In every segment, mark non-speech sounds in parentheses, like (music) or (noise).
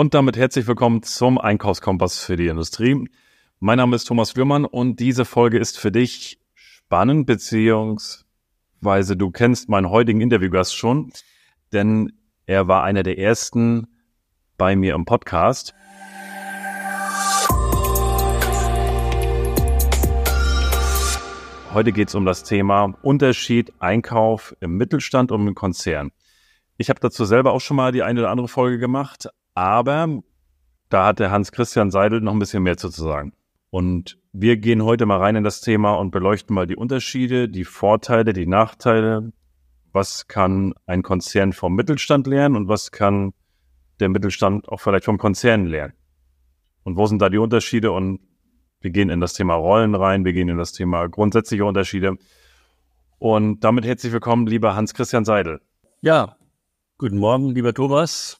Und damit herzlich willkommen zum Einkaufskompass für die Industrie. Mein Name ist Thomas Würmann und diese Folge ist für dich spannend, beziehungsweise du kennst meinen heutigen Interviewgast schon, denn er war einer der ersten bei mir im Podcast. Heute geht es um das Thema Unterschied Einkauf im Mittelstand und im Konzern. Ich habe dazu selber auch schon mal die eine oder andere Folge gemacht, aber da hat der Hans-Christian Seidel noch ein bisschen mehr zu sagen. Und wir gehen heute mal rein in das Thema und beleuchten mal die Unterschiede, die Vorteile, die Nachteile. Was kann ein Konzern vom Mittelstand lernen und was kann der Mittelstand auch vielleicht vom Konzern lernen? Und wo sind da die Unterschiede? Und wir gehen in das Thema Rollen rein, wir gehen in das Thema grundsätzliche Unterschiede. Und damit herzlich willkommen, lieber Hans-Christian Seidel. Ja, guten Morgen, lieber Thomas.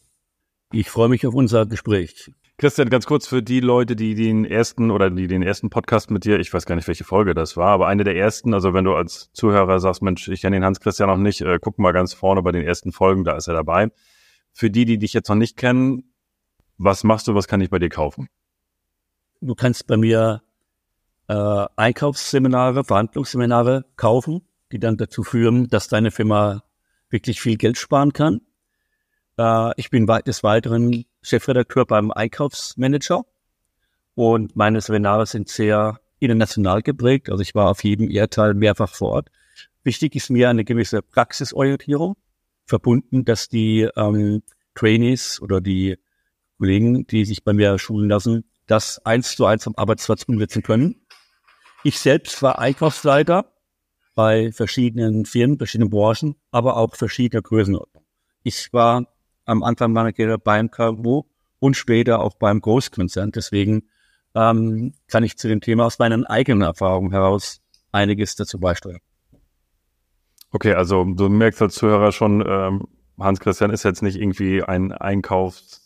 Ich freue mich auf unser Gespräch. Christian, ganz kurz für die Leute, die den ersten oder die den ersten Podcast mit dir, ich weiß gar nicht, welche Folge das war, aber eine der ersten, also wenn du als Zuhörer sagst, Mensch, ich kenne den Hans-Christian noch nicht, äh, guck mal ganz vorne bei den ersten Folgen, da ist er dabei. Für die, die dich jetzt noch nicht kennen, was machst du, was kann ich bei dir kaufen? Du kannst bei mir äh, Einkaufsseminare, Verhandlungsseminare kaufen, die dann dazu führen, dass deine Firma wirklich viel Geld sparen kann. Äh, ich bin des Weiteren Chefredakteur beim Einkaufsmanager und meine Seminare sind sehr international geprägt. Also ich war auf jedem Erdteil mehrfach vor Ort. Wichtig ist mir eine gewisse Praxisorientierung, verbunden, dass die ähm, Trainees oder die Kollegen, die sich bei mir schulen lassen, das eins zu eins am Arbeitsplatz umsetzen können. Ich selbst war Einkaufsleiter bei verschiedenen Firmen, verschiedenen Branchen, aber auch verschiedener Größenordnung. Ich war am Anfang meiner Karriere beim KMU und später auch beim Großkonzern. Deswegen ähm, kann ich zu dem Thema aus meinen eigenen Erfahrungen heraus einiges dazu beisteuern. Okay, also du merkst als Zuhörer schon, ähm, Hans-Christian ist jetzt nicht irgendwie ein Einkaufs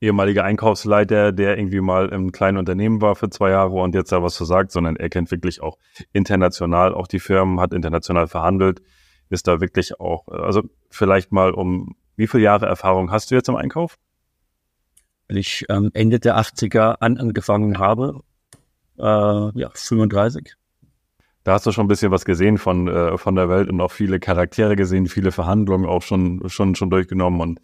ehemaliger Einkaufsleiter, der irgendwie mal im kleinen Unternehmen war für zwei Jahre und jetzt da was zu sagt, sondern er kennt wirklich auch international auch die Firmen, hat international verhandelt, ist da wirklich auch, also vielleicht mal um wie viele Jahre Erfahrung hast du jetzt im Einkauf? Weil ich ähm, Ende der 80er an angefangen habe, äh, ja, 35. Da hast du schon ein bisschen was gesehen von, äh, von der Welt und auch viele Charaktere gesehen, viele Verhandlungen auch schon, schon, schon durchgenommen und,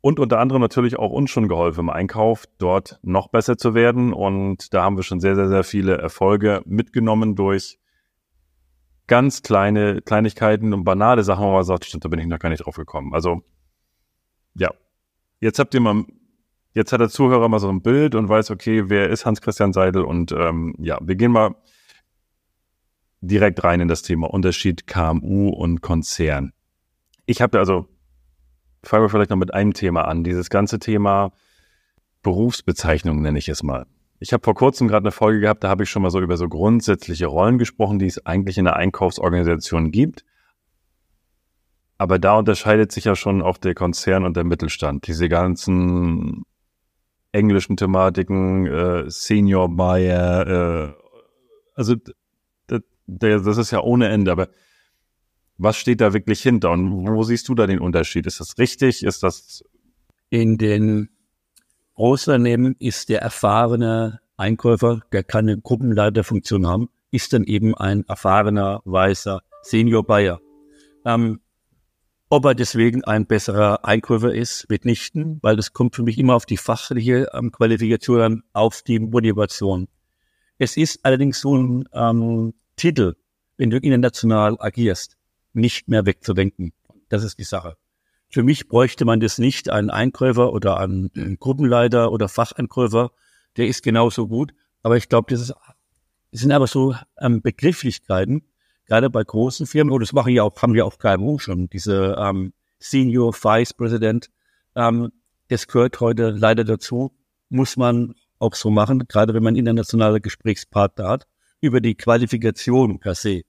und unter anderem natürlich auch uns schon geholfen im Einkauf, dort noch besser zu werden. Und da haben wir schon sehr, sehr, sehr viele Erfolge mitgenommen durch ganz kleine Kleinigkeiten und banale Sachen, wo man sagt, stimmt, da bin ich noch gar nicht drauf gekommen. Also, ja. Jetzt habt ihr mal, jetzt hat der Zuhörer mal so ein Bild und weiß, okay, wer ist Hans-Christian Seidel? Und ähm, ja, wir gehen mal direkt rein in das Thema Unterschied KMU und Konzern. Ich habe also, fangen wir vielleicht noch mit einem Thema an, dieses ganze Thema Berufsbezeichnung nenne ich es mal. Ich habe vor kurzem gerade eine Folge gehabt, da habe ich schon mal so über so grundsätzliche Rollen gesprochen, die es eigentlich in der Einkaufsorganisation gibt. Aber da unterscheidet sich ja schon auch der Konzern und der Mittelstand. Diese ganzen englischen Thematiken, äh, Senior Buyer, äh, also das ist ja ohne Ende. Aber was steht da wirklich hinter und wo siehst du da den Unterschied? Ist das richtig? Ist das in den Großunternehmen ist der erfahrene Einkäufer, der kann eine Gruppenleiterfunktion haben, ist dann eben ein erfahrener, weißer Senior Buyer. Ähm, ob er deswegen ein besserer Einkäufer ist, mitnichten, weil das kommt für mich immer auf die fachliche ähm, Qualifikation an, auf die Motivation. Es ist allerdings so ein ähm, Titel, wenn du international agierst, nicht mehr wegzudenken. Das ist die Sache. Für mich bräuchte man das nicht, einen Einkäufer oder einen, einen Gruppenleiter oder Facheinkäufer, der ist genauso gut. Aber ich glaube, das, ist, das sind aber so ähm, Begrifflichkeiten, gerade bei großen Firmen, und das machen ja auch, haben ja auch KMU schon, diese ähm, Senior Vice President, ähm, das gehört heute leider dazu, muss man auch so machen, gerade wenn man internationale Gesprächspartner hat, über die Qualifikation per se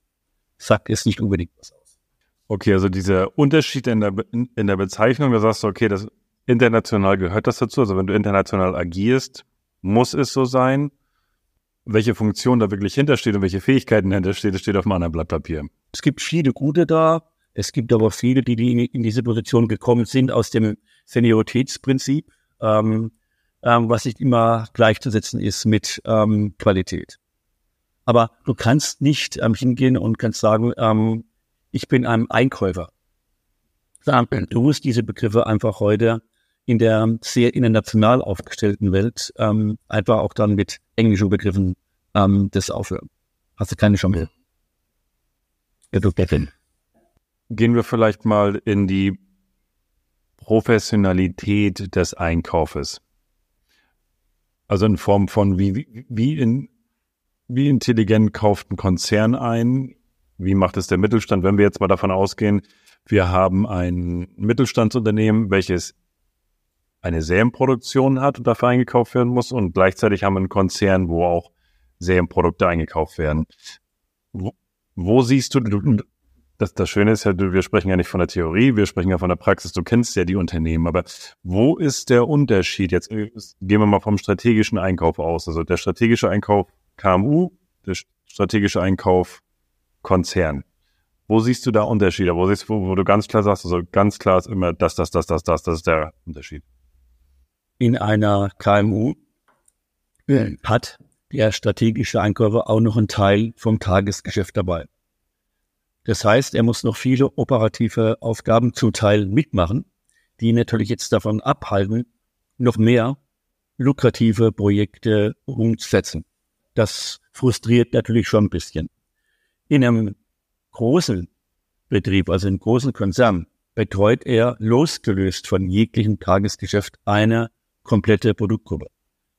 sagt es nicht unbedingt was aus. Okay, also dieser Unterschied in der, in der Bezeichnung, da sagst du, okay, das international gehört das dazu. Also wenn du international agierst, muss es so sein. Welche Funktion da wirklich hintersteht und welche Fähigkeiten hintersteht, das steht auf einem anderen Blatt Papier. Es gibt viele gute da. Es gibt aber viele, die, die in diese Position gekommen sind aus dem Senioritätsprinzip, ähm, ähm, was nicht immer gleichzusetzen ist mit ähm, Qualität. Aber du kannst nicht ähm, hingehen und kannst sagen, ähm, ich bin ein Einkäufer. Du musst diese Begriffe einfach heute in der sehr international aufgestellten Welt ähm, einfach auch dann mit englischen Begriffen ähm, das aufhören. Hast du keine Chance. Ja, du Kevin. Gehen wir vielleicht mal in die Professionalität des Einkaufes. Also in Form von wie, wie, in, wie intelligent kauft ein Konzern ein? Wie macht es der Mittelstand? Wenn wir jetzt mal davon ausgehen, wir haben ein Mittelstandsunternehmen, welches eine Serienproduktion hat und dafür eingekauft werden muss und gleichzeitig haben wir einen Konzern, wo auch Serienprodukte eingekauft werden. Wo, wo siehst du, du das, das Schöne ist ja, wir sprechen ja nicht von der Theorie, wir sprechen ja von der Praxis. Du kennst ja die Unternehmen, aber wo ist der Unterschied? Jetzt gehen wir mal vom strategischen Einkauf aus. Also der strategische Einkauf KMU, der strategische Einkauf Konzern. Wo siehst du da Unterschiede? Wo siehst wo, wo du ganz klar sagst, also ganz klar ist immer das, das, das, das, das, das ist der Unterschied. In einer KMU hat der strategische Einkäufer auch noch einen Teil vom Tagesgeschäft dabei. Das heißt, er muss noch viele operative Aufgaben zum Teil mitmachen, die natürlich jetzt davon abhalten, noch mehr lukrative Projekte umzusetzen. Das frustriert natürlich schon ein bisschen. In einem großen Betrieb, also einem großen Konzern, betreut er losgelöst von jeglichem Tagesgeschäft eine komplette Produktgruppe.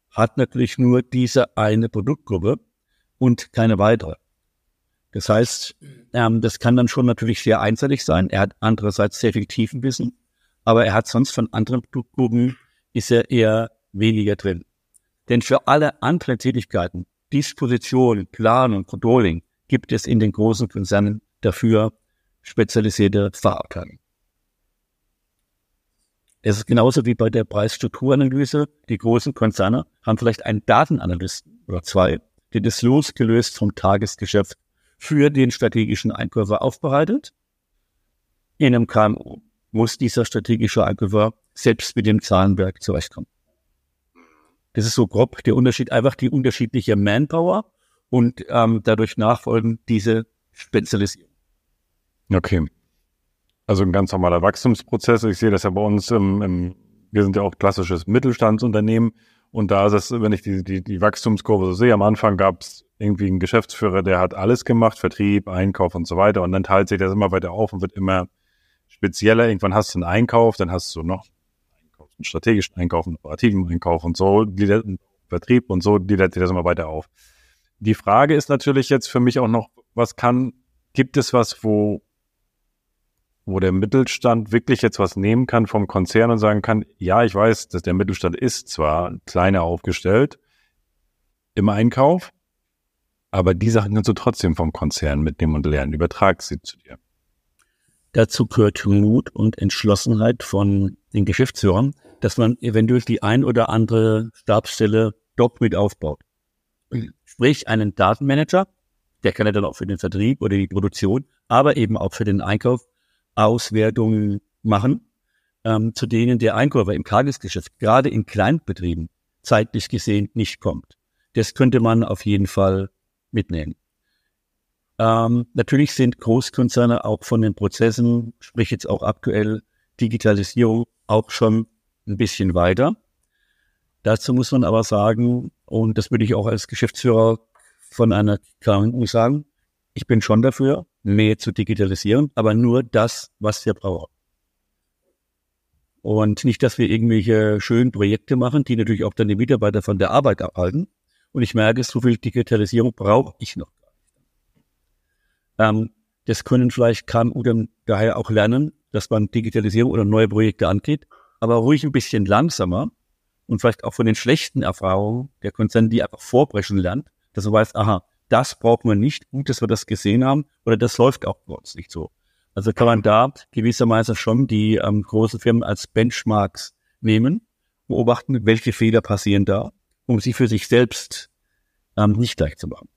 Hat natürlich nur diese eine Produktgruppe und keine weitere. Das heißt, ähm, das kann dann schon natürlich sehr einseitig sein. Er hat andererseits sehr viel Tiefenwissen, aber er hat sonst von anderen Produktgruppen ist er eher weniger drin. Denn für alle anderen Tätigkeiten, Disposition, Planung, Controlling, gibt es in den großen Konzernen dafür spezialisierte Fachabteilungen. Es ist genauso wie bei der Preisstrukturanalyse. Die großen Konzerne haben vielleicht einen Datenanalysten oder zwei, der das losgelöst vom Tagesgeschäft für den strategischen Einkäufer aufbereitet. In einem KMU muss dieser strategische Einkäufer selbst mit dem Zahlenwerk zurechtkommen. Das ist so grob der Unterschied, einfach die unterschiedliche Manpower und ähm, dadurch nachfolgend diese Spezialisierung. Okay. Also ein ganz normaler Wachstumsprozess. Ich sehe das ja bei uns im, im wir sind ja auch klassisches Mittelstandsunternehmen und da ist es, wenn ich die, die, die Wachstumskurve so sehe, am Anfang gab es irgendwie einen Geschäftsführer, der hat alles gemacht, Vertrieb, Einkauf und so weiter. Und dann teilt sich das immer weiter auf und wird immer spezieller. Irgendwann hast du einen Einkauf, dann hast du noch einen strategischen Einkauf, einen operativen Einkauf und so, Vertrieb und so, lädt sich das immer weiter auf. Die Frage ist natürlich jetzt für mich auch noch, was kann, gibt es was, wo wo der Mittelstand wirklich jetzt was nehmen kann vom Konzern und sagen kann, ja, ich weiß, dass der Mittelstand ist zwar kleiner aufgestellt im Einkauf, aber die Sachen kannst du trotzdem vom Konzern mitnehmen und lernen. Übertrag sie zu dir. Dazu gehört Mut und Entschlossenheit von den Geschäftsführern, dass man eventuell die ein oder andere Stabsstelle dort mit aufbaut. Sprich, einen Datenmanager, der kann ja dann auch für den Vertrieb oder die Produktion, aber eben auch für den Einkauf Auswertungen machen, ähm, zu denen der Einkäufer im Tagesgeschäft, gerade in Kleinbetrieben, zeitlich gesehen nicht kommt. Das könnte man auf jeden Fall mitnehmen. Ähm, natürlich sind Großkonzerne auch von den Prozessen, sprich jetzt auch aktuell Digitalisierung, auch schon ein bisschen weiter. Dazu muss man aber sagen, und das würde ich auch als Geschäftsführer von einer KMU sagen, ich bin schon dafür, mehr zu digitalisieren, aber nur das, was wir brauchen. Und nicht, dass wir irgendwelche schönen Projekte machen, die natürlich auch dann die Mitarbeiter von der Arbeit abhalten. Und ich merke, so viel Digitalisierung brauche ich noch gar nicht. Ähm, das können vielleicht kann oder daher auch lernen, dass man Digitalisierung oder neue Projekte angeht, aber ruhig ein bisschen langsamer und vielleicht auch von den schlechten Erfahrungen der Konzerne, die einfach vorbrechen lernt, dass man weiß, aha, das braucht man nicht. Gut, dass wir das gesehen haben. Oder das läuft auch bei uns nicht so. Also kann man da gewissermaßen schon die ähm, großen Firmen als Benchmarks nehmen, beobachten, welche Fehler passieren da, um sie für sich selbst ähm, nicht gleich zu machen.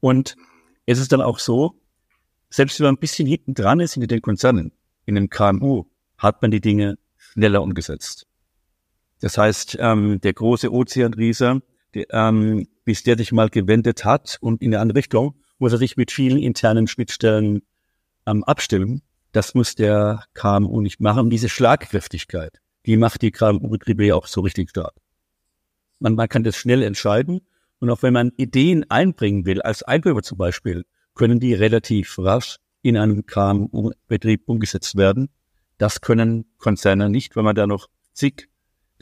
Und es ist dann auch so, selbst wenn man ein bisschen hinten dran ist hinter den Konzernen, in den KMU, hat man die Dinge schneller umgesetzt. Das heißt, ähm, der große Ozeanriese, der, ähm, bis der sich mal gewendet hat und in eine andere Richtung, muss er sich mit vielen internen Schnittstellen ähm, abstimmen. Das muss der KMU nicht machen. Und diese Schlagkräftigkeit, die macht die KMU-Betriebe ja auch so richtig stark. Man, man kann das schnell entscheiden. Und auch wenn man Ideen einbringen will, als Einkäufer zum Beispiel, können die relativ rasch in einem KMU-Betrieb umgesetzt werden. Das können Konzerne nicht, wenn man da noch zig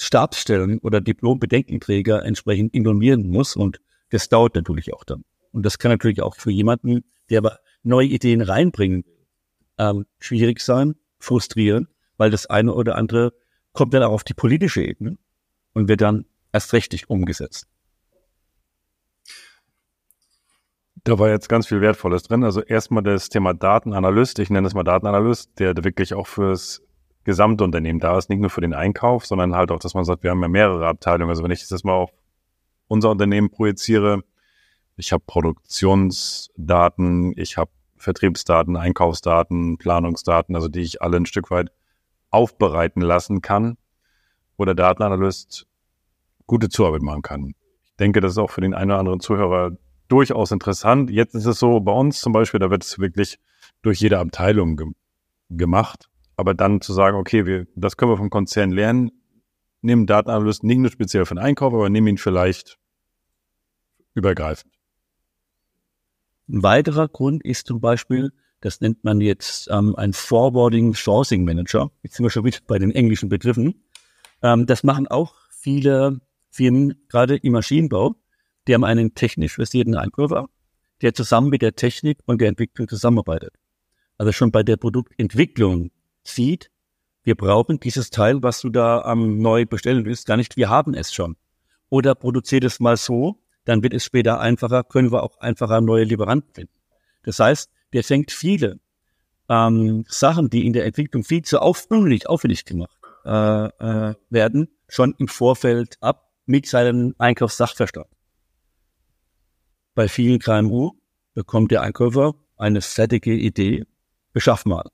Stabsstellen oder Diplombedenkenträger entsprechend informieren muss. Und das dauert natürlich auch dann. Und das kann natürlich auch für jemanden, der aber neue Ideen reinbringen will, ähm, schwierig sein, frustrieren, weil das eine oder andere kommt dann auch auf die politische Ebene und wird dann erst richtig umgesetzt. Da war jetzt ganz viel Wertvolles drin. Also erstmal das Thema Datenanalyst. Ich nenne es mal Datenanalyst, der wirklich auch fürs Gesamtunternehmen da ist, nicht nur für den Einkauf, sondern halt auch, dass man sagt, wir haben ja mehrere Abteilungen. Also wenn ich das mal auf unser Unternehmen projiziere, ich habe Produktionsdaten, ich habe Vertriebsdaten, Einkaufsdaten, Planungsdaten, also die ich alle ein Stück weit aufbereiten lassen kann, wo der Datenanalyst gute Zuarbeit machen kann. Ich denke, das ist auch für den einen oder anderen Zuhörer durchaus interessant. Jetzt ist es so, bei uns zum Beispiel, da wird es wirklich durch jede Abteilung ge gemacht. Aber dann zu sagen, okay, wir, das können wir vom Konzern lernen, nehmen Datenanalysten nicht nur speziell für den Einkauf, aber nehmen ihn vielleicht übergreifend. Ein weiterer Grund ist zum Beispiel, das nennt man jetzt ähm, ein Forwarding Sourcing Manager. Jetzt sind wir schon wieder bei den englischen Begriffen. Ähm, das machen auch viele Firmen, gerade im Maschinenbau. Die haben einen technisch versierten Einkäufer, der zusammen mit der Technik und der Entwicklung zusammenarbeitet. Also schon bei der Produktentwicklung sieht, wir brauchen dieses Teil, was du da ähm, neu bestellen willst, gar nicht, wir haben es schon. Oder produziert es mal so, dann wird es später einfacher, können wir auch einfacher neue Lieferanten finden. Das heißt, der fängt viele ähm, Sachen, die in der Entwicklung viel zu aufwendig, aufwendig gemacht äh, äh, werden, schon im Vorfeld ab mit seinem Einkaufssachverstand. Bei vielen KMU bekommt der Einkäufer eine fertige Idee, beschaff mal.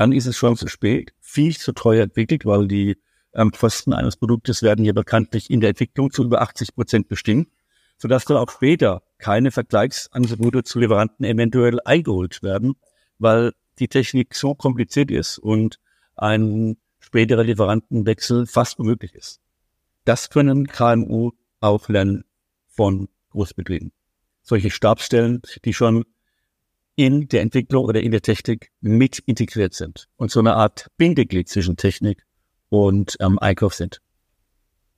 Dann ist es schon zu spät, viel zu teuer entwickelt, weil die ähm, Kosten eines Produktes werden hier bekanntlich in der Entwicklung zu über 80 Prozent bestimmt sodass dann auch später keine Vergleichsangebote zu Lieferanten eventuell eingeholt werden, weil die Technik so kompliziert ist und ein späterer Lieferantenwechsel fast unmöglich ist. Das können KMU auch lernen von Großbetrieben. Solche Stabsstellen, die schon in der Entwicklung oder in der Technik mit integriert sind und so eine Art Bindeglied zwischen Technik und ähm, Einkauf sind.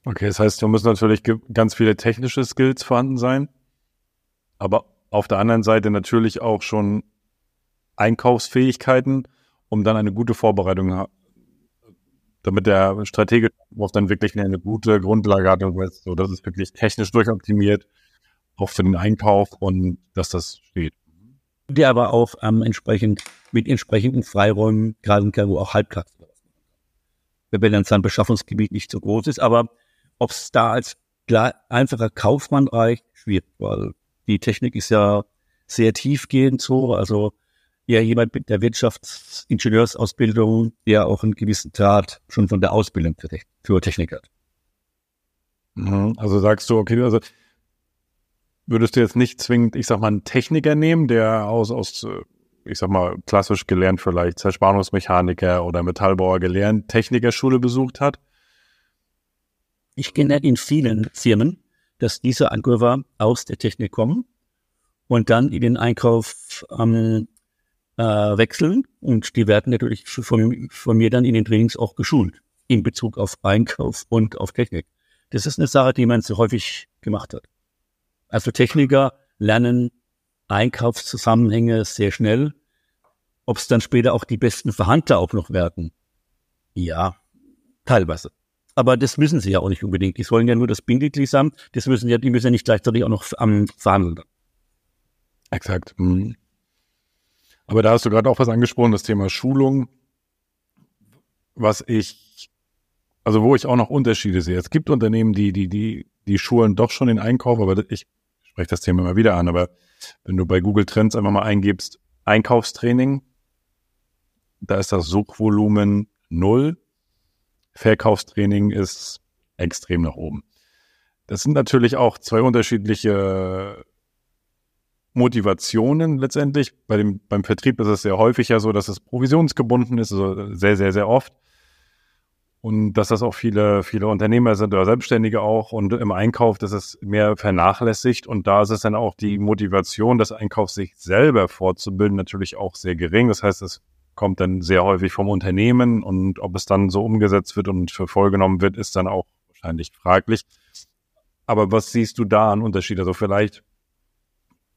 Okay, das heißt, da müssen natürlich ganz viele technische Skills vorhanden sein, aber auf der anderen Seite natürlich auch schon Einkaufsfähigkeiten, um dann eine gute Vorbereitung, damit der Stratege dann wirklich eine gute Grundlage hat, so dass es wirklich technisch durchoptimiert, auch für den Einkauf und dass das steht. Die aber auch ähm, entsprechend mit entsprechenden Freiräumen, gerade in Kairo auch halbtags. Wenn dann sein Beschaffungsgebiet nicht so groß ist, aber ob es da als einfacher Kaufmann reicht, schwierig, weil die Technik ist ja sehr tiefgehend so. Also ja jemand mit der Wirtschaftsinger-Ausbildung, der auch einen gewissen Draht schon von der Ausbildung für, für Technik hat. Mhm. Also sagst du, okay, also würdest du jetzt nicht zwingend, ich sag mal, einen Techniker nehmen, der aus, aus ich sag mal, klassisch gelernt vielleicht Zerspannungsmechaniker oder Metallbauer gelernt, Technikerschule besucht hat, ich kenne in vielen Firmen, dass diese Ankäufer aus der Technik kommen und dann in den Einkauf ähm, äh, wechseln. Und die werden natürlich von, von mir dann in den Trainings auch geschult in Bezug auf Einkauf und auf Technik. Das ist eine Sache, die man so häufig gemacht hat. Also Techniker lernen Einkaufszusammenhänge sehr schnell. Ob es dann später auch die besten Verhandler auch noch werden? Ja, teilweise. Aber das müssen sie ja auch nicht unbedingt. Die sollen ja nur das Bindeglied haben. Das müssen ja, die müssen ja nicht gleichzeitig auch noch am verhandeln. Exakt. Mhm. Aber da hast du gerade auch was angesprochen, das Thema Schulung. Was ich, also wo ich auch noch Unterschiede sehe. Es gibt Unternehmen, die, die, die, die schulen doch schon den Einkauf, aber ich spreche das Thema immer wieder an. Aber wenn du bei Google Trends einfach mal eingibst, Einkaufstraining, da ist das Suchvolumen null Verkaufstraining ist extrem nach oben. Das sind natürlich auch zwei unterschiedliche Motivationen letztendlich. Bei dem, beim Vertrieb ist es sehr häufig ja so, dass es provisionsgebunden ist, also sehr, sehr, sehr oft. Und dass das auch viele, viele Unternehmer sind oder Selbstständige auch und im Einkauf, das ist mehr vernachlässigt. Und da ist es dann auch die Motivation, das Einkauf sich selber fortzubilden, natürlich auch sehr gering. Das heißt, es kommt dann sehr häufig vom Unternehmen und ob es dann so umgesetzt wird und für voll genommen wird, ist dann auch wahrscheinlich fraglich. Aber was siehst du da an Unterschied? Also vielleicht,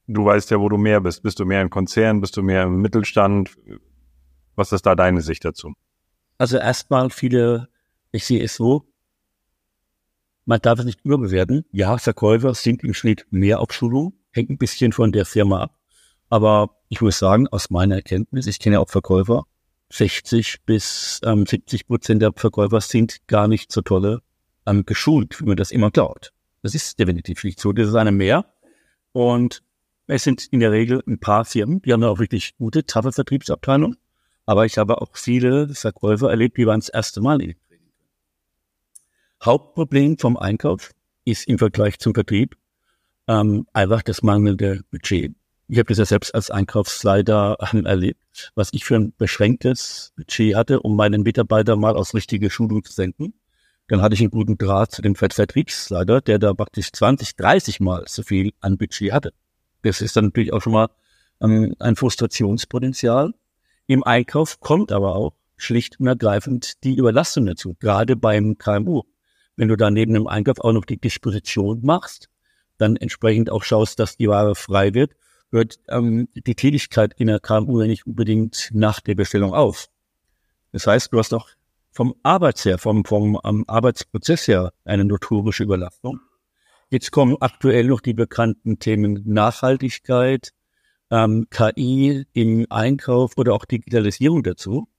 du weißt ja, wo du mehr bist. Bist du mehr im Konzern? Bist du mehr im Mittelstand? Was ist da deine Sicht dazu? Also erstmal viele, ich sehe es so, man darf es nicht überbewerten. Ja, Verkäufer sind im Schnitt mehr auf Schulung, hängt ein bisschen von der Firma ab. Aber ich muss sagen, aus meiner Erkenntnis, ich kenne auch Verkäufer, 60 bis ähm, 70 Prozent der Verkäufer sind gar nicht so tolle ähm, geschult, wie man das immer glaubt. Das ist definitiv nicht so. Das ist eine mehr. Und es sind in der Regel ein paar Firmen, die haben da auch wirklich gute, taffe Vertriebsabteilungen. Aber ich habe auch viele Verkäufer erlebt, die waren das erste Mal in. Hauptproblem vom Einkauf ist im Vergleich zum Vertrieb ähm, einfach das mangelnde Budget. Ich habe das ja selbst als Einkaufsleiter erlebt, was ich für ein beschränktes Budget hatte, um meinen Mitarbeiter mal aus richtige Schulung zu senken. Dann hatte ich einen guten Draht zu dem Vertriebsleiter, der da praktisch 20, 30 Mal so viel an Budget hatte. Das ist dann natürlich auch schon mal ähm, ein Frustrationspotenzial. Im Einkauf kommt aber auch schlicht und ergreifend die Überlastung dazu, gerade beim KMU. Wenn du da neben dem Einkauf auch noch die Disposition machst, dann entsprechend auch schaust, dass die Ware frei wird, hört ähm, die Tätigkeit in der KMU nicht unbedingt nach der Bestellung auf. Das heißt, du hast auch vom Arbeits her, vom, vom um, Arbeitsprozess her eine notorische Überlastung. Jetzt kommen aktuell noch die bekannten Themen Nachhaltigkeit, ähm, KI im Einkauf oder auch Digitalisierung dazu.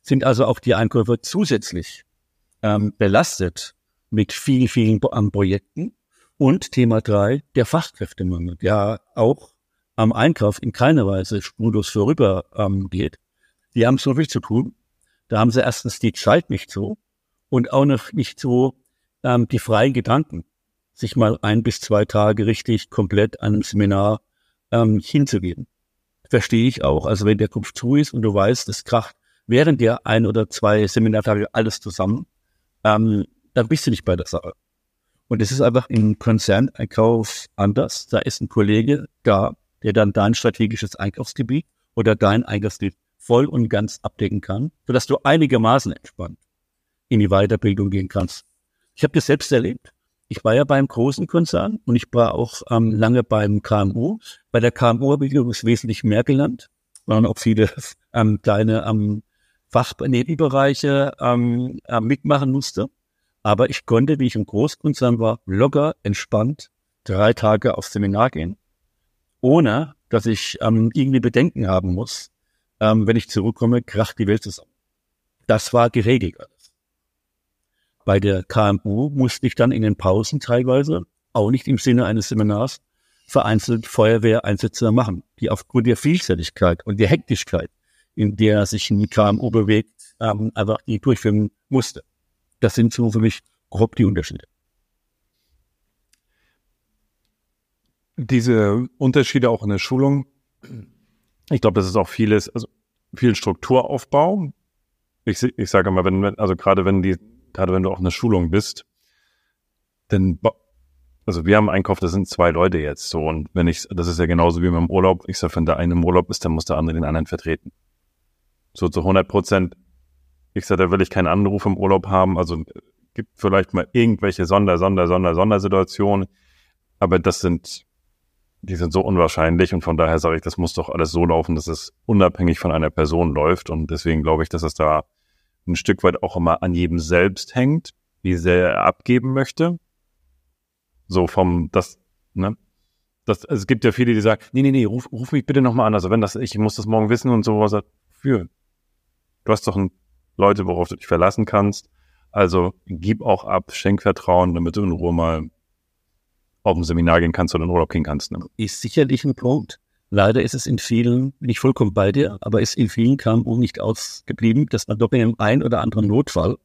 Sind also auch die Einkäufer zusätzlich ähm, belastet mit vielen, vielen ähm, Projekten. Und Thema drei, der Fachkräftemangel, der auch am Einkauf in keiner Weise spurlos vorüber ähm, geht. Die haben so viel zu tun, da haben sie erstens die Zeit nicht so und auch noch nicht so ähm, die freien Gedanken, sich mal ein bis zwei Tage richtig komplett an einem Seminar ähm, hinzugeben. Verstehe ich auch. Also wenn der Kopf zu ist und du weißt, es kracht während der ein oder zwei Seminartage alles zusammen, ähm, dann bist du nicht bei der Sache. Und es ist einfach im Konzerneinkauf anders. Da ist ein Kollege da, der dann dein strategisches Einkaufsgebiet oder dein Einkaufsgebiet voll und ganz abdecken kann, sodass du einigermaßen entspannt in die Weiterbildung gehen kannst. Ich habe das selbst erlebt. Ich war ja beim großen Konzern und ich war auch ähm, lange beim KMU. Bei der KMU habe ich übrigens wesentlich mehr gelernt. Waren auch viele ähm, kleine ähm, Fachnebenbereiche ähm, äh, mitmachen musste. Aber ich konnte, wie ich im Großkonzern war, locker, entspannt drei Tage aufs Seminar gehen, ohne dass ich ähm, irgendwie Bedenken haben muss, ähm, wenn ich zurückkomme, kracht die Welt zusammen. Das war geregelt alles. Bei der KMU musste ich dann in den Pausen teilweise, auch nicht im Sinne eines Seminars, vereinzelt Feuerwehreinsätze machen, die aufgrund der Vielseitigkeit und der Hektigkeit, in der sich ein KMU bewegt, ähm, einfach die durchführen musste. Das sind so für mich grob die Unterschiede. Diese Unterschiede auch in der Schulung, ich glaube, das ist auch vieles, also viel Strukturaufbau. Ich, ich sage mal, wenn, also gerade wenn die, gerade wenn du auch eine Schulung bist, dann, also wir haben Einkauf, das sind zwei Leute jetzt so. Und wenn ich, das ist ja genauso wie im Urlaub. Ich sage, wenn der eine im Urlaub ist, dann muss der andere den anderen vertreten. So zu 100 Prozent. Ich sage, da will ich keinen Anruf im Urlaub haben. Also gibt vielleicht mal irgendwelche Sonder, Sonder, Sonder, Sondersituationen. Aber das sind die sind so unwahrscheinlich und von daher sage ich, das muss doch alles so laufen, dass es unabhängig von einer Person läuft und deswegen glaube ich, dass es da ein Stück weit auch immer an jedem selbst hängt, wie sehr er abgeben möchte. So vom, das, ne? Das, es gibt ja viele, die sagen, nee, nee, nee, ruf, ruf mich bitte nochmal an. Also wenn das, ich muss das morgen wissen und sowas, für. Du hast doch ein, Leute, worauf du dich verlassen kannst. Also gib auch ab, schenk Vertrauen, damit du in Ruhe mal auf ein Seminar gehen kannst oder in Urlaub gehen kannst. Ne? Ist sicherlich ein Punkt. Leider ist es in vielen, nicht vollkommen bei dir, aber ist in vielen KMU nicht ausgeblieben, dass man doch in einem ein oder anderen Notfall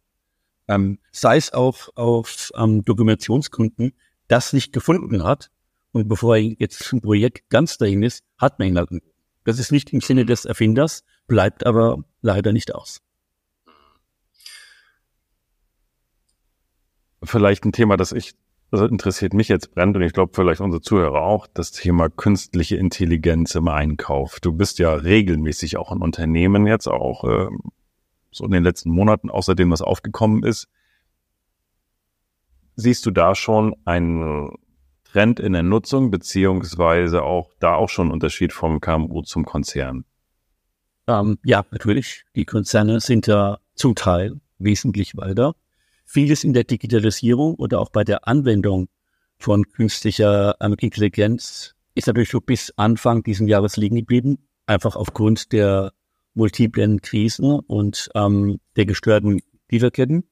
ähm, sei es auch auf ähm, Dokumentationskunden, das nicht gefunden hat. Und bevor jetzt ein Projekt ganz dahin ist, hat man ihn halt. Das ist nicht im Sinne des Erfinders, bleibt aber leider nicht aus. Vielleicht ein Thema, das ich, das interessiert mich jetzt brennt und ich glaube vielleicht unsere Zuhörer auch, das Thema künstliche Intelligenz im Einkauf. Du bist ja regelmäßig auch in Unternehmen jetzt auch, äh, so in den letzten Monaten, außerdem was aufgekommen ist. Siehst du da schon einen Trend in der Nutzung, beziehungsweise auch da auch schon einen Unterschied vom KMU zum Konzern? Ähm, ja, natürlich. Die Konzerne sind ja zum Teil wesentlich weiter. Vieles in der Digitalisierung oder auch bei der Anwendung von künstlicher ähm, Intelligenz ist natürlich schon bis Anfang diesen Jahres liegen geblieben, einfach aufgrund der multiplen Krisen und ähm, der gestörten Lieferketten.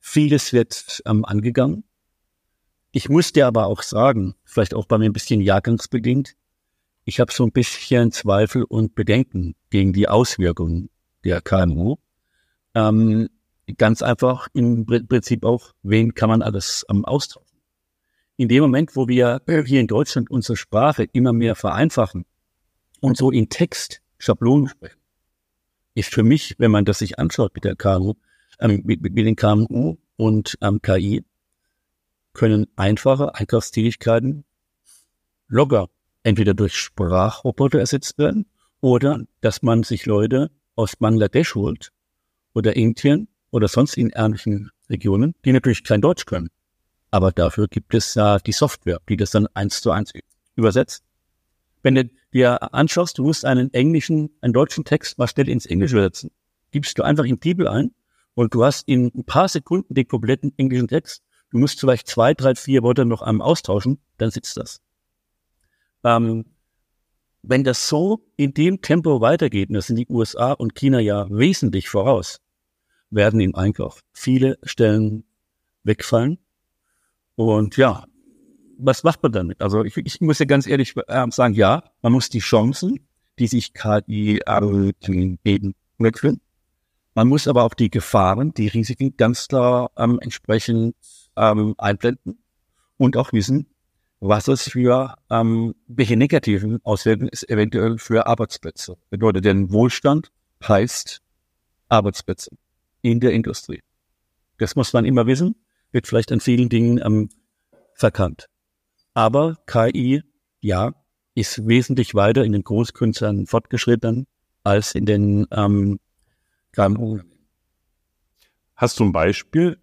Vieles wird ähm, angegangen. Ich muss dir aber auch sagen, vielleicht auch bei mir ein bisschen jahrgangsbedingt, ich habe so ein bisschen Zweifel und Bedenken gegen die Auswirkungen der KMU. Ähm, ganz einfach im Prinzip auch, wen kann man alles ähm, austauschen. In dem Moment, wo wir hier in Deutschland unsere Sprache immer mehr vereinfachen und so in Text Schablonen sprechen, ist für mich, wenn man das sich anschaut mit der KMU, ähm, mit, mit, den KMU und ähm, KI, können einfache Einkaufstätigkeiten locker entweder durch Sprachroboter ersetzt werden oder dass man sich Leute aus Bangladesch holt oder Indien oder sonst in ärmlichen Regionen, die natürlich kein Deutsch können. Aber dafür gibt es ja die Software, die das dann eins zu eins übersetzt. Wenn du dir anschaust, du musst einen englischen, einen deutschen Text mal schnell ins Englische übersetzen, gibst du einfach in Bibel ein und du hast in ein paar Sekunden den kompletten englischen Text. Du musst vielleicht zwei, drei, vier Worte noch einmal austauschen, dann sitzt das. Ähm, wenn das so in dem Tempo weitergeht, und das sind die USA und China ja wesentlich voraus, werden im Einkauf viele Stellen wegfallen. Und ja, was macht man damit? Also ich, ich muss ja ganz ehrlich äh, sagen, ja, man muss die Chancen, die sich KI geben, wechseln. Man muss aber auch die Gefahren, die Risiken ganz klar ähm, entsprechend ähm, einblenden und auch wissen, was es für ähm, welche negativen Auswirkungen es eventuell für Arbeitsplätze bedeutet. Denn Wohlstand heißt Arbeitsplätze in der Industrie. Das muss man immer wissen, wird vielleicht an vielen Dingen ähm, verkannt. Aber KI, ja, ist wesentlich weiter in den Großkünstern fortgeschritten als in den ähm, KMU. Hast du ein Beispiel?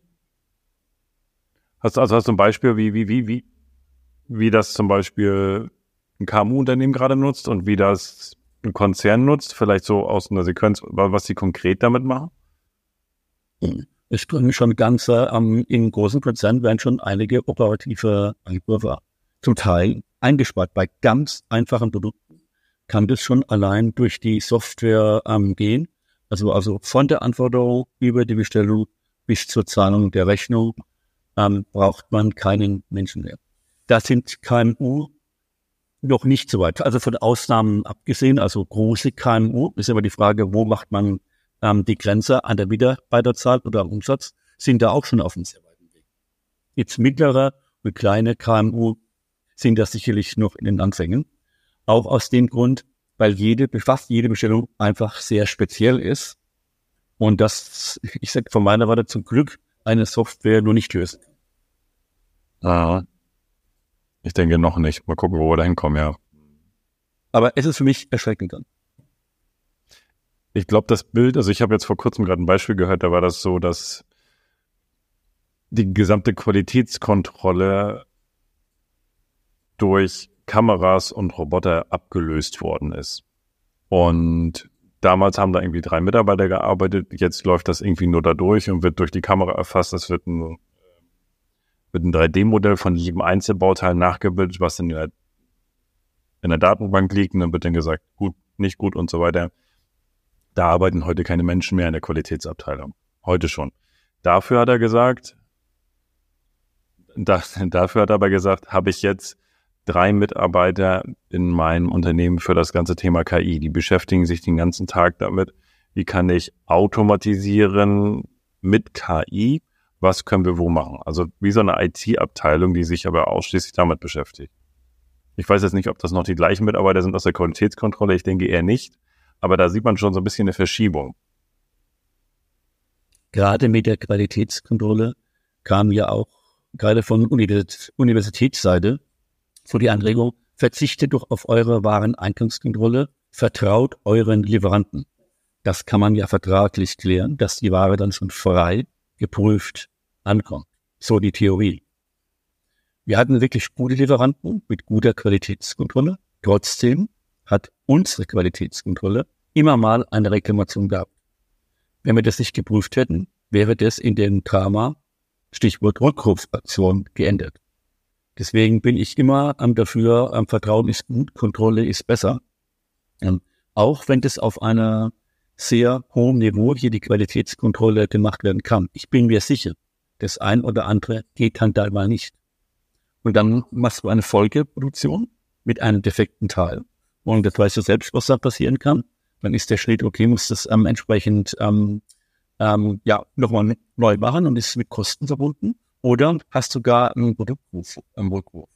Hast, also hast du ein Beispiel, wie, wie, wie, wie, wie das zum Beispiel ein KMU-Unternehmen gerade nutzt und wie das ein Konzern nutzt? Vielleicht so aus einer Sequenz, was sie konkret damit machen? Es können schon ganze, ähm, in großen Konzernen werden schon einige operative Eingriffe zum Teil eingespart. Bei ganz einfachen Produkten kann das schon allein durch die Software ähm, gehen. Also, also von der Anforderung über die Bestellung bis zur Zahlung der Rechnung ähm, braucht man keinen Menschen mehr. Da sind KMU noch nicht so weit. Also von Ausnahmen abgesehen, also große KMU, ist immer die Frage, wo macht man ähm, die Grenze an der Mitarbeiterzahl oder am Umsatz sind da auch schon auf einem sehr weiten Weg. Jetzt mittlere und kleine KMU sind da sicherlich noch in den Anfängen. Auch aus dem Grund, weil jede, fast jede Bestellung einfach sehr speziell ist und das, ich sage von meiner Warte zum Glück, eine Software nur nicht lösen. Ah, ich denke noch nicht. Mal gucken, wo wir da hinkommen, ja. Aber es ist für mich erschreckend dann. Ich glaube, das Bild, also ich habe jetzt vor kurzem gerade ein Beispiel gehört, da war das so, dass die gesamte Qualitätskontrolle durch Kameras und Roboter abgelöst worden ist. Und damals haben da irgendwie drei Mitarbeiter gearbeitet, jetzt läuft das irgendwie nur da durch und wird durch die Kamera erfasst. Das wird ein, wird ein 3D-Modell von jedem Einzelbauteil nachgebildet, was in der, in der Datenbank liegt und dann wird dann gesagt, gut, nicht gut und so weiter. Da arbeiten heute keine Menschen mehr in der Qualitätsabteilung. Heute schon. Dafür hat er gesagt, da, (laughs) dafür hat er aber gesagt, habe ich jetzt drei Mitarbeiter in meinem Unternehmen für das ganze Thema KI. Die beschäftigen sich den ganzen Tag damit, wie kann ich automatisieren mit KI was können wir wo machen. Also wie so eine IT-Abteilung, die sich aber ausschließlich damit beschäftigt. Ich weiß jetzt nicht, ob das noch die gleichen Mitarbeiter sind aus der Qualitätskontrolle. Ich denke eher nicht. Aber da sieht man schon so ein bisschen eine Verschiebung. Gerade mit der Qualitätskontrolle kam ja auch gerade von Universitätsseite so die Anregung, verzichtet doch auf eure Wareneingangskontrolle, vertraut euren Lieferanten. Das kann man ja vertraglich klären, dass die Ware dann schon frei geprüft ankommt. So die Theorie. Wir hatten wirklich gute Lieferanten mit guter Qualitätskontrolle. Trotzdem hat unsere Qualitätskontrolle immer mal eine Reklamation gehabt. Wenn wir das nicht geprüft hätten, wäre das in dem Drama Stichwort Rückrufaktion geendet. Deswegen bin ich immer dafür, Vertrauen ist gut, Kontrolle ist besser. Ähm, auch wenn das auf einer sehr hohen Niveau hier die Qualitätskontrolle gemacht werden kann. Ich bin mir sicher, das ein oder andere geht dann da mal nicht. Und dann machst du eine Folgeproduktion mit einem defekten Teil. Und das weißt du selbst, was da passieren kann. Dann ist der Schritt, okay, muss das ähm, entsprechend ähm, ähm, ja, nochmal neu machen und ist mit Kosten verbunden. Oder hast du gar einen Rückruf, einen Rückruf.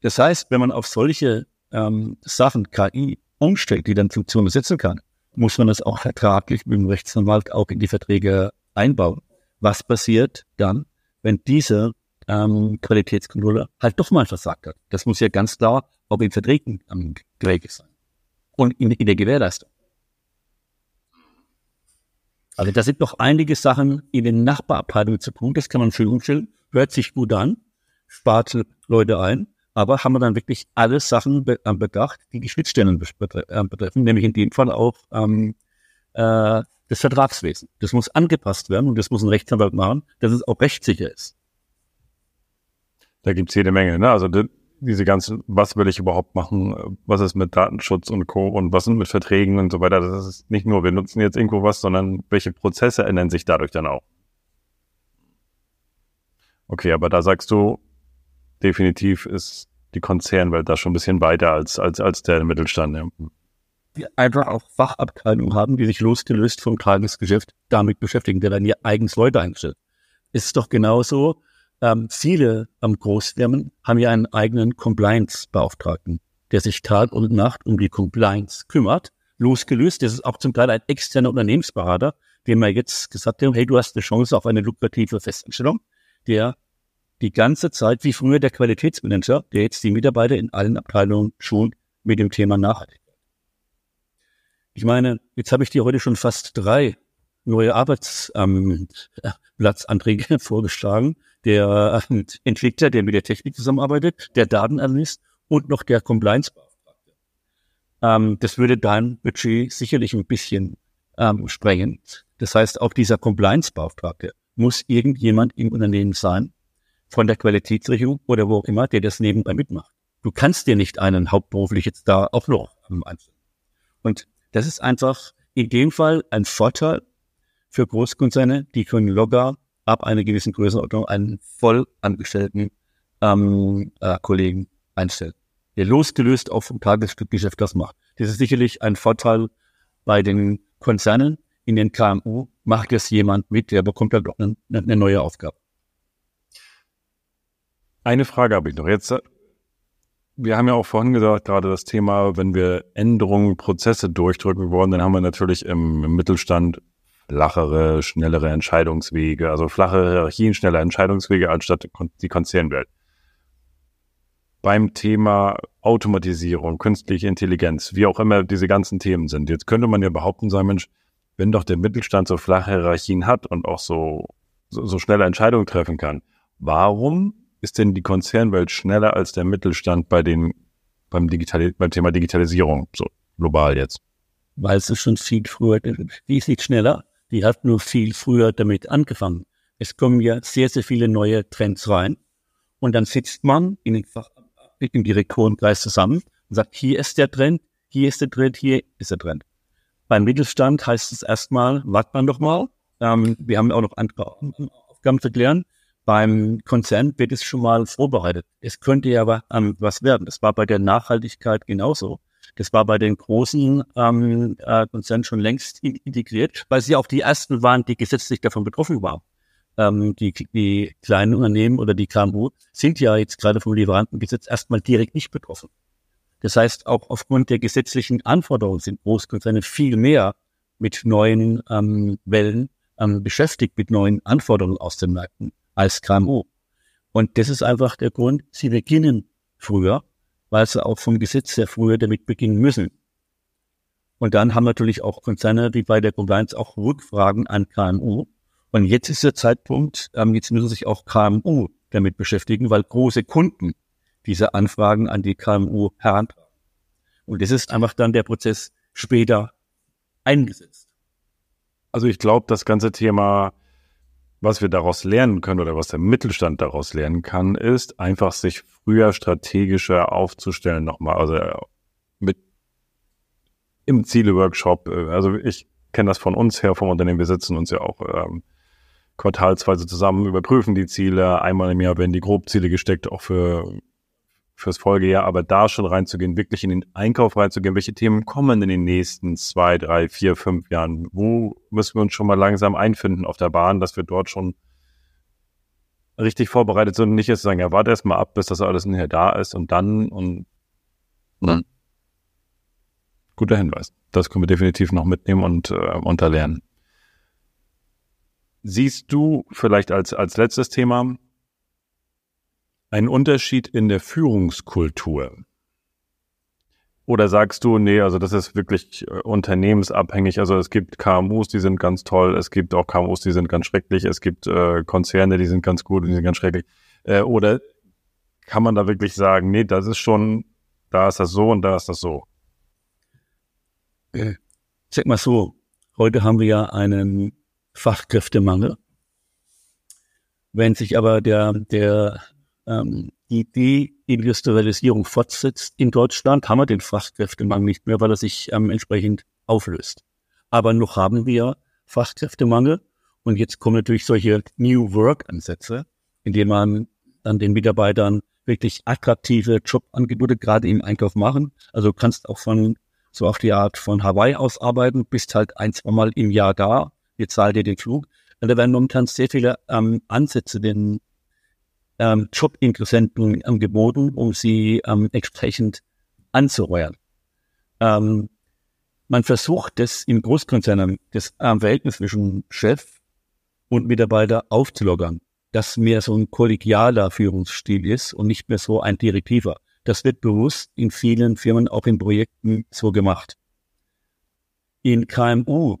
Das heißt, wenn man auf solche ähm, Sachen KI umstellt, die dann Funktionen setzen kann, muss man das auch vertraglich mit dem Rechtsanwalt auch in die Verträge einbauen. Was passiert dann, wenn diese ähm, Qualitätskontrolle halt doch mal versagt hat? Das muss ja ganz klar auch in Verträgen ähm, geregelt sein. Und in, in der Gewährleistung. Also da sind noch einige Sachen in den Nachbarabteilungen zu tun. Das kann man schön umstellen. Hört sich gut an, spart Leute ein. Aber haben wir dann wirklich alle Sachen be äh, bedacht, die die Schnittstellen äh, betreffen, nämlich in dem Fall auch ähm, äh, das Vertragswesen. Das muss angepasst werden und das muss ein Rechtsanwalt machen, dass es auch rechtssicher ist. Da gibt's jede Menge. Ne? Also diese ganzen, was will ich überhaupt machen, was ist mit Datenschutz und Co. und was sind mit Verträgen und so weiter. Das ist nicht nur, wir nutzen jetzt irgendwo was, sondern welche Prozesse ändern sich dadurch dann auch. Okay, aber da sagst du, definitiv ist die Konzernwelt da schon ein bisschen weiter als, als, als der Mittelstand. Ja. Wir einfach auch Fachabteilungen haben, die sich losgelöst vom Tagesgeschäft damit beschäftigen, der dann ihr eigens Leute einstellt. Ist doch genauso, ähm, viele ähm, Großfirmen haben ja einen eigenen Compliance-Beauftragten, der sich Tag und Nacht um die Compliance kümmert. Losgelöst, das ist auch zum Teil ein externer Unternehmensberater, dem wir jetzt gesagt haben, hey, du hast eine Chance auf eine lukrative Festanstellung, der die ganze Zeit, wie früher der Qualitätsmanager, der jetzt die Mitarbeiter in allen Abteilungen schon mit dem Thema Nachhaltigkeit. Ich meine, jetzt habe ich dir heute schon fast drei neue Arbeitsplatzanträge ähm, (laughs) vorgeschlagen der äh, Entwickler, der mit der Technik zusammenarbeitet, der Datenanalyst und noch der Compliance-Beauftragte. Ähm, das würde dein Budget sicherlich ein bisschen ähm, sprengen. Das heißt, auch dieser Compliance-Beauftragte muss irgendjemand im Unternehmen sein, von der Qualitätssicherung oder wo auch immer, der das nebenbei mitmacht. Du kannst dir nicht einen hauptberuflich jetzt da auch noch einstellen. Und das ist einfach in dem Fall ein Vorteil für Großkonzerne, die können locker ab einer gewissen Größenordnung einen vollangestellten ähm, äh, Kollegen einstellen, der losgelöst auch vom Tagesgeschäft das macht. Das ist sicherlich ein Vorteil bei den Konzernen. In den KMU macht es jemand mit, der bekommt dann doch eine, eine neue Aufgabe. Eine Frage habe ich noch. Jetzt, wir haben ja auch vorhin gesagt, gerade das Thema, wenn wir Änderungen, Prozesse durchdrücken wollen, dann haben wir natürlich im, im Mittelstand flachere, schnellere Entscheidungswege, also flache Hierarchien, schnelle Entscheidungswege anstatt die Konzernwelt. Beim Thema Automatisierung, künstliche Intelligenz, wie auch immer diese ganzen Themen sind. Jetzt könnte man ja behaupten, sagen, Mensch, wenn doch der Mittelstand so flache Hierarchien hat und auch so, so, so schnelle Entscheidungen treffen kann, warum ist denn die Konzernwelt schneller als der Mittelstand bei den, beim, Digital, beim Thema Digitalisierung, so global jetzt? Weil es schon viel früher, die ist nicht schneller, die hat nur viel früher damit angefangen. Es kommen ja sehr, sehr viele neue Trends rein. Und dann sitzt man in den Fach, im Direktorenkreis zusammen und sagt, hier ist der Trend, hier ist der Trend, hier ist der Trend. Beim Mittelstand heißt es erstmal, wartet man doch mal. Ähm, wir haben auch noch andere Aufgaben zu klären. Beim Konzern wird es schon mal vorbereitet. Es könnte ja aber ähm, was werden. Das war bei der Nachhaltigkeit genauso. Das war bei den großen ähm, äh, Konzernen schon längst integriert, weil sie auch die ersten waren, die gesetzlich davon betroffen waren. ähm, die, die kleinen Unternehmen oder die KMU sind ja jetzt gerade vom Lieferantengesetz erstmal direkt nicht betroffen. Das heißt, auch aufgrund der gesetzlichen Anforderungen sind Großkonzerne viel mehr mit neuen ähm, Wellen ähm, beschäftigt, mit neuen Anforderungen aus den Märkten als KMU. Und das ist einfach der Grund, sie beginnen früher, weil sie auch vom Gesetz sehr früher damit beginnen müssen. Und dann haben natürlich auch Konzerne wie bei der Compliance auch Rückfragen an KMU. Und jetzt ist der Zeitpunkt, ähm, jetzt müssen sich auch KMU damit beschäftigen, weil große Kunden diese Anfragen an die KMU herantragen. Und das ist einfach dann der Prozess später eingesetzt. Also ich glaube, das ganze Thema, was wir daraus lernen können oder was der Mittelstand daraus lernen kann, ist einfach sich früher strategischer aufzustellen nochmal. Also äh, mit im Ziele-Workshop. Äh, also ich kenne das von uns her, vom Unternehmen. Wir sitzen uns ja auch ähm, quartalsweise zusammen, überprüfen die Ziele. Einmal im Jahr werden die Grobziele gesteckt, auch für fürs Folgejahr, aber da schon reinzugehen, wirklich in den Einkauf reinzugehen, welche Themen kommen in den nächsten zwei, drei, vier, fünf Jahren? Wo müssen wir uns schon mal langsam einfinden auf der Bahn, dass wir dort schon richtig vorbereitet sind und nicht jetzt sagen, ja, warte erst mal ab, bis das alles nachher da ist und dann und mhm. guter Hinweis. Das können wir definitiv noch mitnehmen und äh, unterlernen. Siehst du vielleicht als, als letztes Thema einen Unterschied in der Führungskultur? Oder sagst du, nee, also das ist wirklich äh, unternehmensabhängig. Also es gibt KMUs, die sind ganz toll, es gibt auch KMUs, die sind ganz schrecklich, es gibt äh, Konzerne, die sind ganz gut und die sind ganz schrecklich. Äh, oder kann man da wirklich sagen, nee, das ist schon, da ist das so und da ist das so? Äh, sag mal so, heute haben wir ja einen Fachkräftemangel. Wenn sich aber der, der ähm, die Deindustrialisierung fortsetzt in Deutschland, haben wir den Fachkräftemangel nicht mehr, weil er sich ähm, entsprechend auflöst. Aber noch haben wir Fachkräftemangel und jetzt kommen natürlich solche New Work-Ansätze, indem man dann den Mitarbeitern wirklich attraktive Jobangebote gerade im Einkauf machen. Also du kannst auch von so auf die Art von Hawaii aus arbeiten, bist halt ein, zwei Mal im Jahr da, wir zahlen dir den Flug. Und da werden momentan sehr viele ähm, Ansätze den ähm, Jobinteressenten ähm, geboten, um sie ähm, entsprechend anzuheuern. Ähm, man versucht das im Großkonzern, das ähm, Verhältnis zwischen Chef und Mitarbeiter aufzulockern, dass mehr so ein kollegialer Führungsstil ist und nicht mehr so ein direktiver. Das wird bewusst in vielen Firmen, auch in Projekten so gemacht. In KMU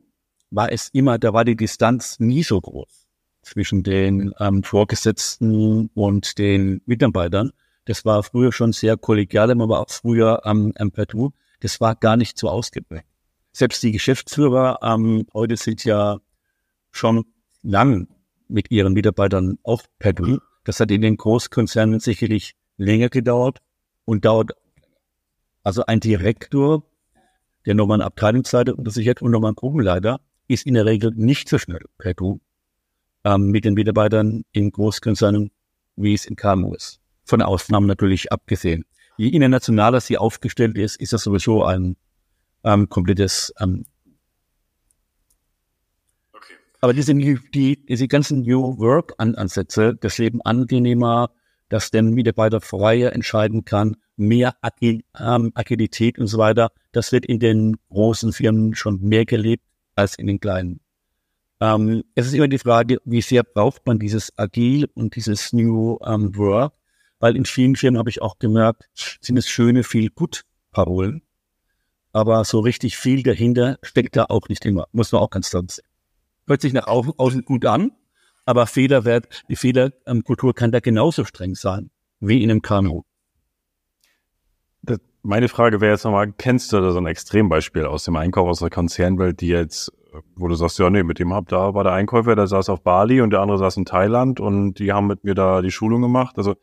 war es immer, da war die Distanz nie so groß zwischen den ähm, Vorgesetzten und den Mitarbeitern. Das war früher schon sehr kollegial, man war auch früher ähm, ähm, per Du. Das war gar nicht so ausgeprägt. Selbst die Geschäftsführer ähm, heute sind ja schon lang mit ihren Mitarbeitern auch per Du. Das hat in den Großkonzernen sicherlich länger gedauert und dauert. Also ein Direktor, der nochmal eine Abteilungsleiter unter sich hat und nochmal ein Gruppenleiter, ist in der Regel nicht so schnell per Du ähm, mit den Mitarbeitern in Großkonzernen, wie es in KMU ist. Von Ausnahmen natürlich abgesehen. Je internationaler sie aufgestellt ist, ist das sowieso ein ähm, komplettes ähm, okay. aber diese, die, diese ganzen New Work-Ansätze, das Leben angenehmer, dass der Mitarbeiter freier entscheiden kann, mehr Agil, ähm, Agilität und so weiter, das wird in den großen Firmen schon mehr gelebt als in den kleinen. Ähm, es ist immer die Frage, wie sehr braucht man dieses Agil und dieses New ähm, Work? Weil in vielen Firmen habe ich auch gemerkt, sind es schöne, viel gut Parolen. Aber so richtig viel dahinter steckt da auch nicht immer. Muss man auch ganz klar sehen. Hört sich nach außen gut an, aber Fehlerwert, die Fehlerkultur kann da genauso streng sein wie in einem KMU. Meine Frage wäre jetzt nochmal, kennst du da so ein Extrembeispiel aus dem Einkauf aus der Konzernwelt, die jetzt wo du sagst, ja, nee, mit dem hab, da war der Einkäufer, der saß auf Bali und der andere saß in Thailand und die haben mit mir da die Schulung gemacht. Also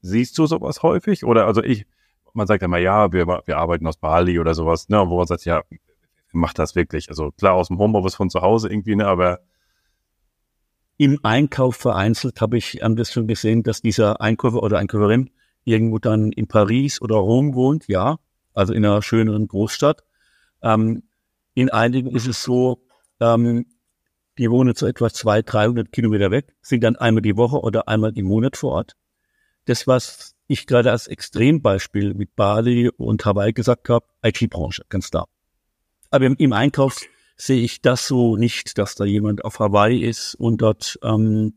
siehst du sowas häufig? Oder also ich, man sagt immer, ja, wir, wir arbeiten aus Bali oder sowas, ne, wo man sagt, ja, macht das wirklich. Also klar, aus dem Homeoffice von zu Hause irgendwie, ne, aber im Einkauf vereinzelt habe ich das schon gesehen, dass dieser Einkäufer oder Einkäuferin irgendwo dann in Paris oder Rom wohnt, ja, also in einer schöneren Großstadt. Ähm, in einigen ist es so, ähm, die wohnen so etwa 200, 300 Kilometer weg, sind dann einmal die Woche oder einmal im Monat vor Ort. Das, was ich gerade als Extrembeispiel mit Bali und Hawaii gesagt habe, IT-Branche, ganz klar. Aber im, im, Einkauf sehe ich das so nicht, dass da jemand auf Hawaii ist und dort ähm,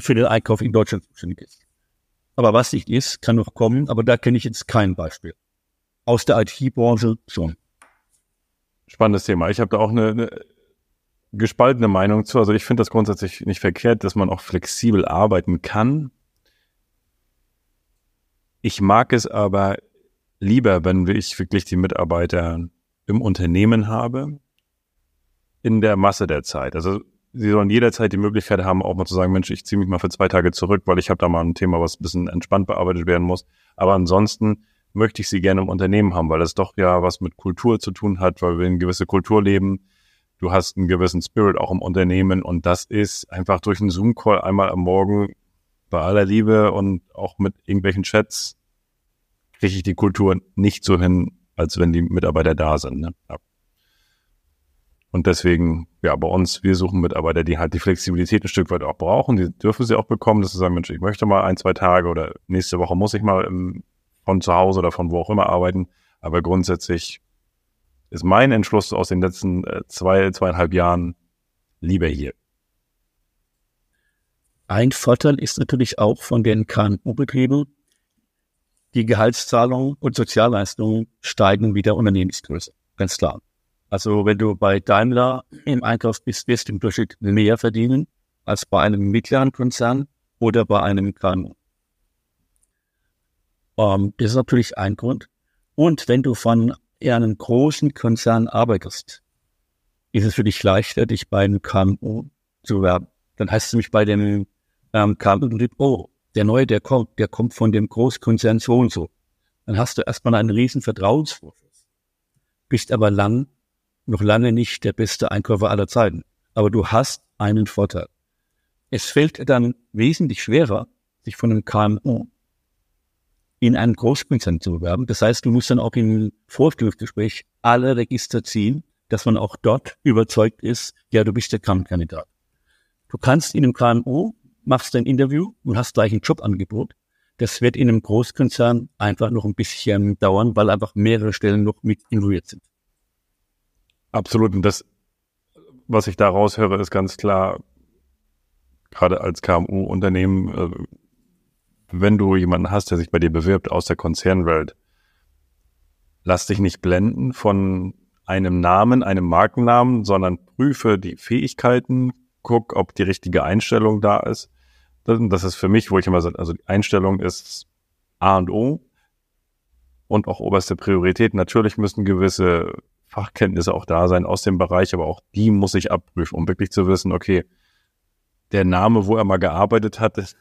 für den Einkauf in Deutschland zuständig ist. Aber was nicht ist, kann noch kommen, aber da kenne ich jetzt kein Beispiel. Aus der IT-Branche schon. Spannendes Thema. Ich habe da auch eine, eine gespaltene Meinung zu. Also ich finde das grundsätzlich nicht verkehrt, dass man auch flexibel arbeiten kann. Ich mag es aber lieber, wenn ich wirklich die Mitarbeiter im Unternehmen habe, in der Masse der Zeit. Also sie sollen jederzeit die Möglichkeit haben, auch mal zu sagen, Mensch, ich ziehe mich mal für zwei Tage zurück, weil ich habe da mal ein Thema, was ein bisschen entspannt bearbeitet werden muss. Aber ansonsten möchte ich sie gerne im Unternehmen haben, weil das doch ja was mit Kultur zu tun hat, weil wir eine gewisse Kultur leben. Du hast einen gewissen Spirit auch im Unternehmen und das ist einfach durch einen Zoom-Call einmal am Morgen bei aller Liebe und auch mit irgendwelchen Chats kriege ich die Kultur nicht so hin, als wenn die Mitarbeiter da sind. Ne? Ja. Und deswegen, ja, bei uns, wir suchen Mitarbeiter, die halt die Flexibilität ein Stück weit auch brauchen. Die dürfen sie auch bekommen, dass sie sagen, Mensch, ich möchte mal ein, zwei Tage oder nächste Woche muss ich mal im, von zu Hause oder von wo auch immer arbeiten. Aber grundsätzlich ist mein Entschluss aus den letzten äh, zwei, zweieinhalb Jahren lieber hier. Ein Vorteil ist natürlich auch von den KMU-Betrieben, die Gehaltszahlungen und Sozialleistungen steigen wieder Unternehmensgröße. Ganz klar. Also wenn du bei Daimler im Einkauf bist, wirst du im Durchschnitt mehr verdienen als bei einem mittleren Konzern oder bei einem KMU. Ähm, das ist natürlich ein Grund. Und wenn du von einem großen Konzern arbeitest, ist es für dich leichter, dich bei einem KMU zu bewerben. Dann heißt es nämlich bei dem ähm, KMU, oh, der Neue, der kommt, der kommt von dem Großkonzern so und so. Dann hast du erstmal einen riesen Vertrauensvorschuss. Bist aber lang, noch lange nicht der beste Einkäufer aller Zeiten. Aber du hast einen Vorteil. Es fällt dann wesentlich schwerer, sich von einem KMU in einen Großkonzern zu bewerben. Das heißt, du musst dann auch im Vorstellungsgespräch alle Register ziehen, dass man auch dort überzeugt ist, ja, du bist der Kampfkandidat. Du kannst in einem KMU machst ein Interview und hast gleich ein Jobangebot. Das wird in einem Großkonzern einfach noch ein bisschen dauern, weil einfach mehrere Stellen noch mit involviert sind. Absolut. Und das, was ich da raushöre, ist ganz klar, gerade als KMU-Unternehmen, äh, wenn du jemanden hast, der sich bei dir bewirbt aus der Konzernwelt, lass dich nicht blenden von einem Namen, einem Markennamen, sondern prüfe die Fähigkeiten, guck, ob die richtige Einstellung da ist das ist für mich, wo ich immer sage, also die Einstellung ist A und O und auch oberste Priorität. Natürlich müssen gewisse Fachkenntnisse auch da sein aus dem Bereich, aber auch die muss ich abprüfen, um wirklich zu wissen, okay, der Name, wo er mal gearbeitet hat, (laughs)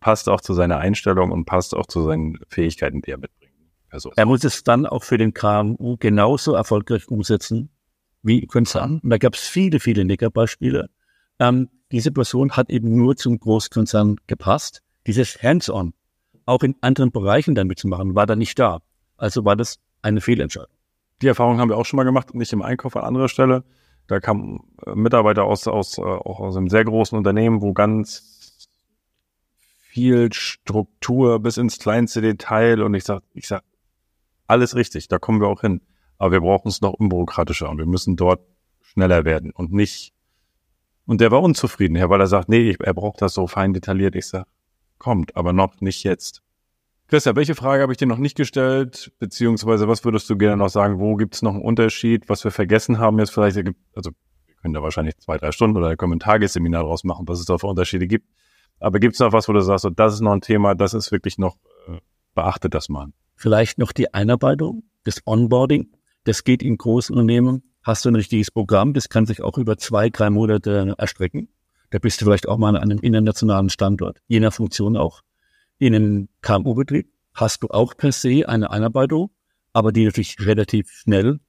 passt auch zu seiner Einstellung und passt auch zu seinen Fähigkeiten, die er mitbringt. Also, er muss es dann auch für den KMU genauso erfolgreich umsetzen wie Konzern. Und da gab es viele, viele Nickerbeispiele. Ähm, diese Person hat eben nur zum Großkonzern gepasst. Dieses Hands-on, auch in anderen Bereichen damit zu machen, war da nicht da. Also war das eine Fehlentscheidung. Die Erfahrung haben wir auch schon mal gemacht, nicht im Einkauf an anderer Stelle. Da kamen äh, Mitarbeiter aus, aus, äh, auch aus einem sehr großen Unternehmen, wo ganz viel Struktur bis ins kleinste Detail und ich sag, ich sag, alles richtig, da kommen wir auch hin. Aber wir brauchen es noch unbürokratischer und wir müssen dort schneller werden und nicht und der war unzufrieden, ja, weil er sagt, nee, er braucht das so fein detailliert. Ich sag, kommt, aber noch nicht jetzt. Christian, welche Frage habe ich dir noch nicht gestellt? Beziehungsweise, was würdest du gerne noch sagen? Wo gibt es noch einen Unterschied, was wir vergessen haben jetzt vielleicht? Also, wir können da wahrscheinlich zwei, drei Stunden oder können ein Tagesseminar draus machen, was es da für Unterschiede gibt. Aber gibt es noch was, wo du sagst, so, das ist noch ein Thema, das ist wirklich noch, äh, beachtet das mal? Vielleicht noch die Einarbeitung, das Onboarding. Das geht in großen Unternehmen hast du ein richtiges Programm, das kann sich auch über zwei, drei Monate erstrecken. Da bist du vielleicht auch mal an einem internationalen Standort, je nach Funktion auch. In einem KMU-Betrieb hast du auch per se eine Einarbeitung, aber die natürlich relativ schnell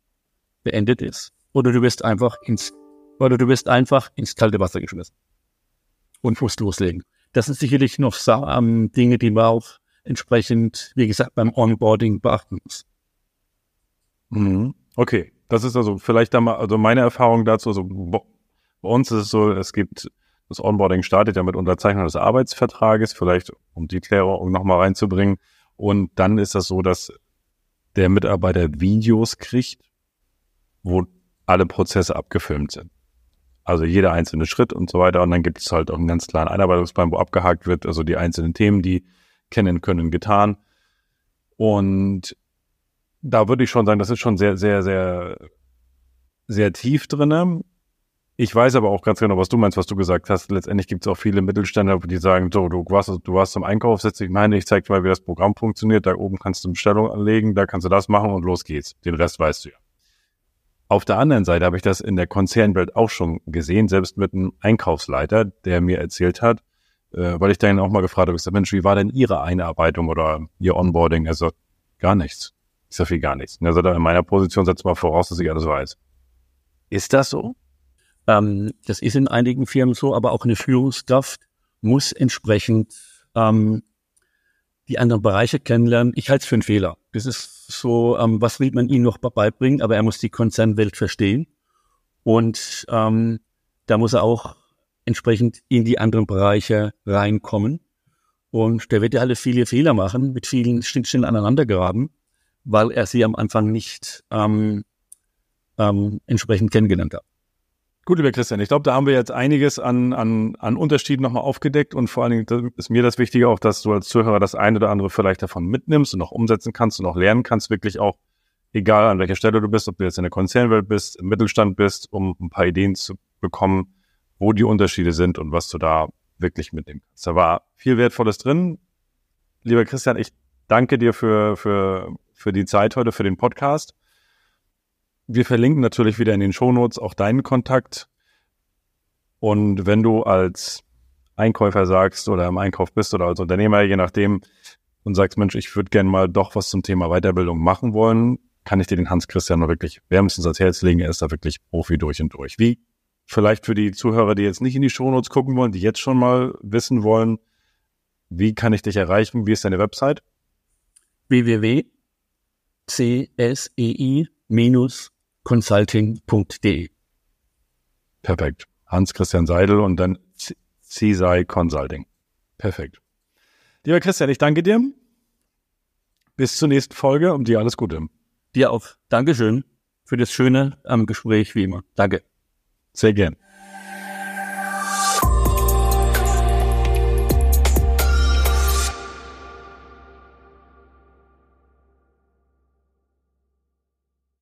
beendet ist. Oder du wirst einfach ins, oder du wirst einfach ins kalte Wasser geschmissen und musst loslegen. Das sind sicherlich noch ähm, Dinge, die man auch entsprechend, wie gesagt, beim Onboarding beachten muss. Mhm. Okay. Das ist also vielleicht da mal, also meine Erfahrung dazu, also Bei uns ist es so, es gibt das Onboarding startet ja mit Unterzeichnung des Arbeitsvertrages, vielleicht um die Klärung nochmal reinzubringen. Und dann ist das so, dass der Mitarbeiter Videos kriegt, wo alle Prozesse abgefilmt sind. Also jeder einzelne Schritt und so weiter. Und dann gibt es halt auch einen ganz klaren Einarbeitungsplan, wo abgehakt wird, also die einzelnen Themen, die kennen können, getan. Und da würde ich schon sagen, das ist schon sehr, sehr, sehr, sehr tief drinne. Ich weiß aber auch ganz genau, was du meinst, was du gesagt hast. Letztendlich gibt es auch viele Mittelständler, die sagen, so, du warst, du warst zum Einkauf, setz dich meine, ich zeig dir mal, wie das Programm funktioniert. Da oben kannst du Bestellung anlegen, da kannst du das machen und los geht's. Den Rest weißt du ja. Auf der anderen Seite habe ich das in der Konzernwelt auch schon gesehen, selbst mit einem Einkaufsleiter, der mir erzählt hat, äh, weil ich dann auch mal gefragt habe, ich sag, Mensch, wie war denn Ihre Einarbeitung oder Ihr Onboarding? Also gar nichts. Ich sag viel gar nichts. Und er sagt, in meiner Position setzt mal voraus, dass ich alles weiß. Ist das so? Ähm, das ist in einigen Firmen so, aber auch eine Führungskraft muss entsprechend ähm, die anderen Bereiche kennenlernen. Ich halte es für einen Fehler. Das ist so, ähm, was will man ihm noch beibringen, aber er muss die Konzernwelt verstehen. Und ähm, da muss er auch entsprechend in die anderen Bereiche reinkommen. Und der wird ja alle viele Fehler machen, mit vielen Schnittstellen aneinander geraten, weil er sie am Anfang nicht ähm, ähm, entsprechend kennengelernt hat. Gut, lieber Christian, ich glaube, da haben wir jetzt einiges an, an, an Unterschieden nochmal aufgedeckt und vor allen Dingen ist mir das Wichtige auch, dass du als Zuhörer das eine oder andere vielleicht davon mitnimmst und auch umsetzen kannst und auch lernen kannst, wirklich auch, egal an welcher Stelle du bist, ob du jetzt in der Konzernwelt bist, im Mittelstand bist, um ein paar Ideen zu bekommen, wo die Unterschiede sind und was du da wirklich mitnehmen kannst. Da war viel Wertvolles drin. Lieber Christian, ich danke dir für, für, für die Zeit heute, für den Podcast. Wir verlinken natürlich wieder in den Shownotes auch deinen Kontakt. Und wenn du als Einkäufer sagst oder im Einkauf bist oder als Unternehmer, je nachdem, und sagst, Mensch, ich würde gerne mal doch was zum Thema Weiterbildung machen wollen, kann ich dir den Hans-Christian nur wirklich wärmstens ans Herz legen. Er ist da wirklich Profi durch und durch. Wie vielleicht für die Zuhörer, die jetzt nicht in die Shownotes gucken wollen, die jetzt schon mal wissen wollen, wie kann ich dich erreichen? Wie ist deine Website? www.csei-consulting.de Perfekt. Hans-Christian Seidel und dann CSI Consulting. Perfekt. Lieber Christian, ich danke dir. Bis zur nächsten Folge und dir alles Gute. Dir auch. Dankeschön für das schöne ähm, Gespräch wie immer. Danke. Sehr gern.